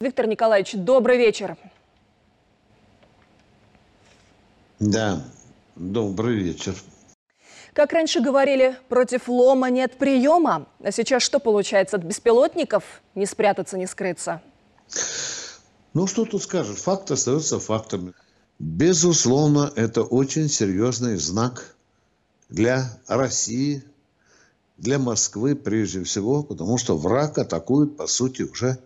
Виктор Николаевич, добрый вечер. Да, добрый вечер. Как раньше говорили, против лома нет приема. А сейчас что получается от беспилотников? Не спрятаться, не скрыться. Ну, что тут скажешь? Факт остается фактом. Безусловно, это очень серьезный знак для России, для Москвы прежде всего, потому что враг атакует, по сути, уже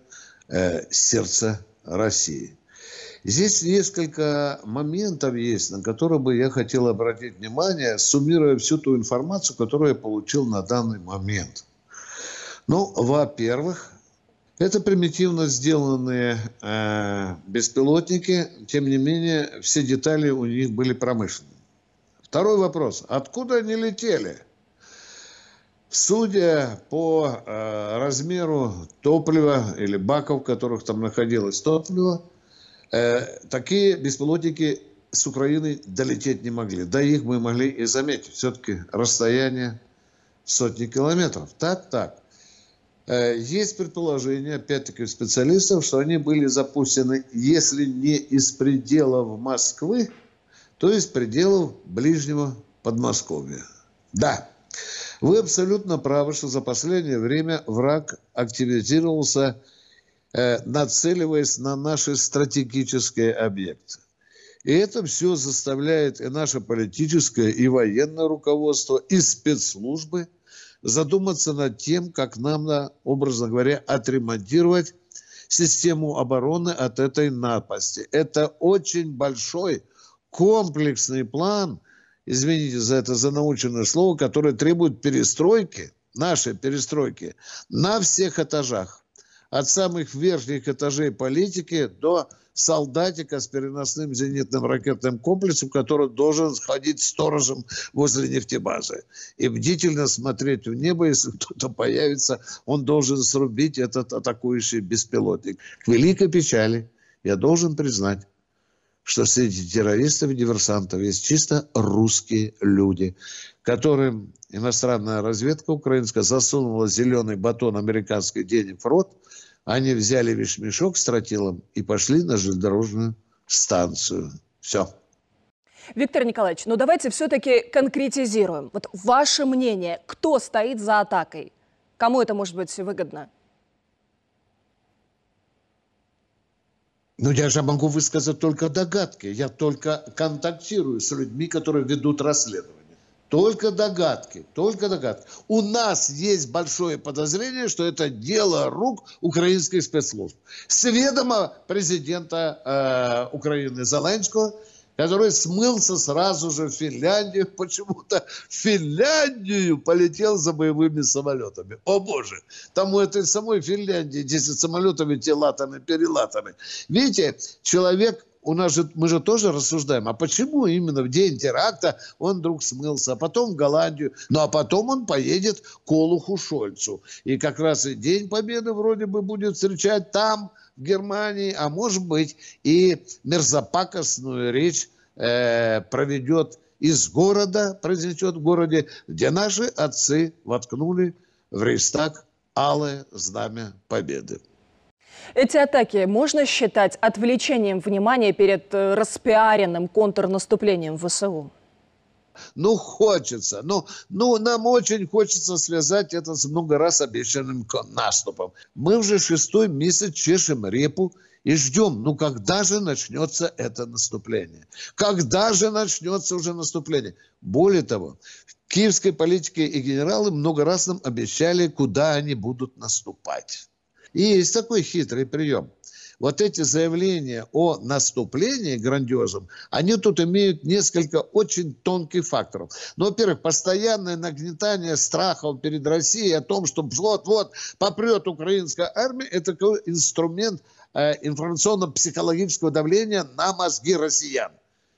э, сердце России. Здесь несколько моментов есть, на которые бы я хотел обратить внимание, суммируя всю ту информацию, которую я получил на данный момент. Ну, во-первых, это примитивно сделанные э, беспилотники, тем не менее, все детали у них были промышленные. Второй вопрос. Откуда они летели? Судя по э, размеру топлива или баков, в которых там находилось топливо, Э, такие беспилотники с Украины долететь не могли. Да их мы могли и заметить. Все-таки расстояние сотни километров. Так, так. Э, есть предположение, опять-таки, специалистов, что они были запущены, если не из пределов Москвы, то из пределов ближнего Подмосковья. Да, вы абсолютно правы, что за последнее время враг активизировался Э, нацеливаясь на наши стратегические объекты. И это все заставляет и наше политическое, и военное руководство, и спецслужбы задуматься над тем, как нам, образно говоря, отремонтировать систему обороны от этой напасти. Это очень большой комплексный план, извините за это за наученное слово, который требует перестройки, нашей перестройки на всех этажах от самых верхних этажей политики до солдатика с переносным зенитным ракетным комплексом, который должен сходить сторожем возле нефтебазы. И бдительно смотреть в небо, если кто-то появится, он должен срубить этот атакующий беспилотник. К великой печали я должен признать, что среди террористов и диверсантов есть чисто русские люди, которым иностранная разведка украинская засунула зеленый батон американских денег в рот – они взяли вещмешок с тротилом и пошли на железнодорожную станцию. Все. Виктор Николаевич, ну давайте все-таки конкретизируем. Вот ваше мнение, кто стоит за атакой? Кому это может быть выгодно? Ну, я же могу высказать только догадки. Я только контактирую с людьми, которые ведут расследование. Только догадки, только догадки. У нас есть большое подозрение, что это дело рук украинских спецслужб. С ведома президента э, Украины Зеленского, который смылся сразу же в Финляндию, почему-то в Финляндию полетел за боевыми самолетами. О боже, там у этой самой Финляндии 10 самолетов эти латаны, перелатаны. Видите, человек у нас же, мы же тоже рассуждаем, а почему именно в день теракта он вдруг смылся, а потом в Голландию, ну а потом он поедет к Олуху Шольцу. И как раз и День Победы вроде бы будет встречать там, в Германии, а может быть и мерзопакостную речь э, проведет из города, произнесет в городе, где наши отцы воткнули в Рейстаг алое знамя победы. Эти атаки можно считать отвлечением внимания перед э, распиаренным контрнаступлением ВСУ? Ну, хочется. Ну, ну, нам очень хочется связать это с много раз обещанным наступом. Мы уже шестой месяц чешем репу и ждем, ну, когда же начнется это наступление? Когда же начнется уже наступление? Более того, в киевской политике и генералы много раз нам обещали, куда они будут наступать. И есть такой хитрый прием. Вот эти заявления о наступлении грандиозном, они тут имеют несколько очень тонких факторов. Ну, во-первых, постоянное нагнетание страхов перед Россией о том, что вот-вот попрет украинская армия, это инструмент э, информационно-психологического давления на мозги россиян.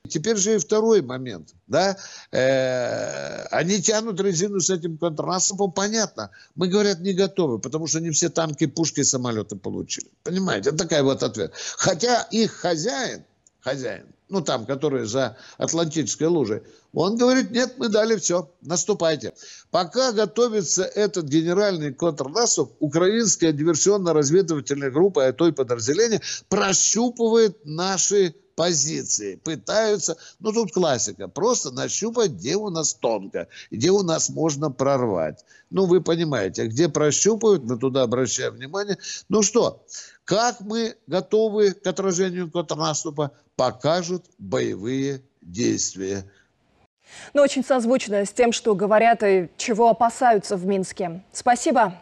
Теперь же и второй момент. Да? Э, они тянут резину с этим контрнаступом, понятно. Мы, говорят, не готовы, потому что не все танки, пушки и самолеты получили. Понимаете, это такая вот ответ. Хотя их хозяин, хозяин, ну там, который за Атлантической лужей, он говорит, нет, мы дали все, наступайте. Пока готовится этот генеральный контрнаступ, украинская диверсионно-разведывательная группа, а то и подразделение, прощупывает наши позиции, пытаются, ну тут классика, просто нащупать, где у нас тонко, где у нас можно прорвать. Ну вы понимаете, где прощупывают, мы туда обращаем внимание. Ну что, как мы готовы к отражению контрнаступа, покажут боевые действия. Но ну, очень созвучно с тем, что говорят и чего опасаются в Минске. Спасибо.